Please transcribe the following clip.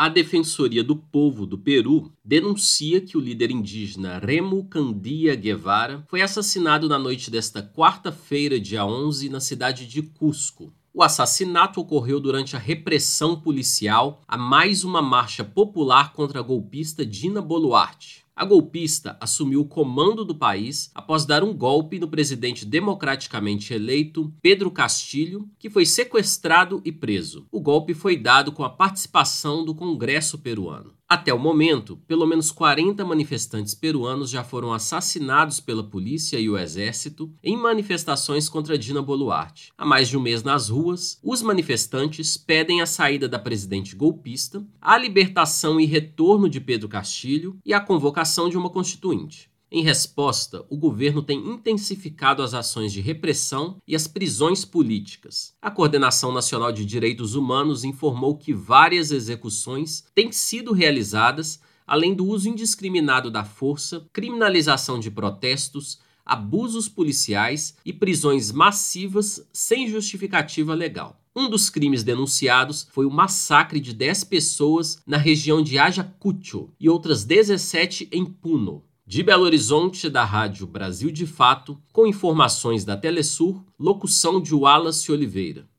A Defensoria do Povo do Peru denuncia que o líder indígena Remo Candia Guevara foi assassinado na noite desta quarta-feira, dia 11, na cidade de Cusco. O assassinato ocorreu durante a repressão policial a mais uma marcha popular contra a golpista Dina Boluarte. A golpista assumiu o comando do país após dar um golpe no presidente democraticamente eleito Pedro Castilho, que foi sequestrado e preso. O golpe foi dado com a participação do Congresso peruano. Até o momento, pelo menos 40 manifestantes peruanos já foram assassinados pela polícia e o exército em manifestações contra Dina Boluarte. Há mais de um mês nas ruas, os manifestantes pedem a saída da presidente golpista, a libertação e retorno de Pedro Castilho e a convocação de uma constituinte. Em resposta, o governo tem intensificado as ações de repressão e as prisões políticas. A Coordenação Nacional de Direitos Humanos informou que várias execuções têm sido realizadas, além do uso indiscriminado da força, criminalização de protestos, abusos policiais e prisões massivas sem justificativa legal. Um dos crimes denunciados foi o massacre de 10 pessoas na região de Ayacucho e outras 17 em Puno. De Belo Horizonte, da Rádio Brasil de Fato, com informações da Telesur, locução de Wallace Oliveira.